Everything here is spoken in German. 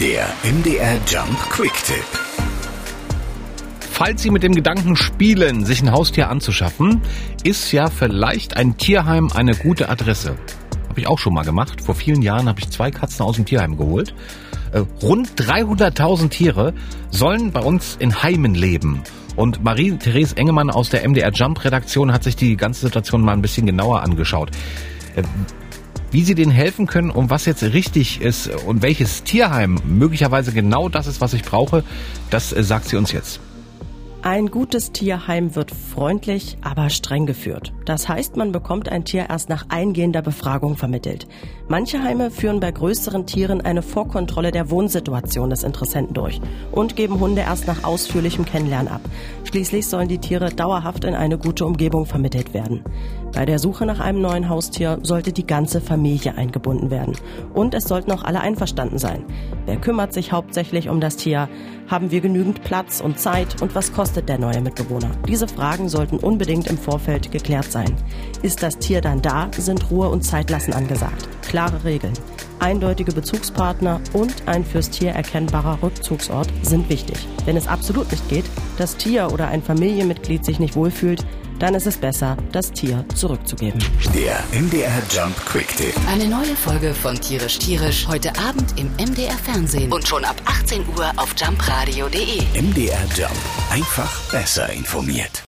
Der MDR Jump Quick Tipp. Falls Sie mit dem Gedanken spielen, sich ein Haustier anzuschaffen, ist ja vielleicht ein Tierheim eine gute Adresse. Habe ich auch schon mal gemacht. Vor vielen Jahren habe ich zwei Katzen aus dem Tierheim geholt. Äh, rund 300.000 Tiere sollen bei uns in Heimen leben. Und Marie-Therese Engemann aus der MDR Jump Redaktion hat sich die ganze Situation mal ein bisschen genauer angeschaut. Wie sie denen helfen können und was jetzt richtig ist und welches Tierheim möglicherweise genau das ist, was ich brauche, das äh, sagt sie uns jetzt. Ein gutes Tierheim wird freundlich, aber streng geführt. Das heißt, man bekommt ein Tier erst nach eingehender Befragung vermittelt. Manche Heime führen bei größeren Tieren eine Vorkontrolle der Wohnsituation des Interessenten durch und geben Hunde erst nach ausführlichem Kennenlernen ab. Schließlich sollen die Tiere dauerhaft in eine gute Umgebung vermittelt werden. Bei der Suche nach einem neuen Haustier sollte die ganze Familie eingebunden werden. Und es sollten auch alle einverstanden sein. Wer kümmert sich hauptsächlich um das Tier? Haben wir genügend Platz und Zeit? Und was kostet der neue Mitbewohner? Diese Fragen sollten unbedingt im Vorfeld geklärt sein. Ist das Tier dann da, sind Ruhe und Zeitlassen angesagt. Klare Regeln. Eindeutige Bezugspartner und ein fürs Tier erkennbarer Rückzugsort sind wichtig. Wenn es absolut nicht geht, das Tier oder ein Familienmitglied sich nicht wohlfühlt, dann ist es besser, das Tier zurückzugeben. Der MDR Jump Quick Tipp. Eine neue Folge von Tierisch Tierisch heute Abend im MDR Fernsehen und schon ab 18 Uhr auf jumpradio.de. MDR Jump. Einfach besser informiert.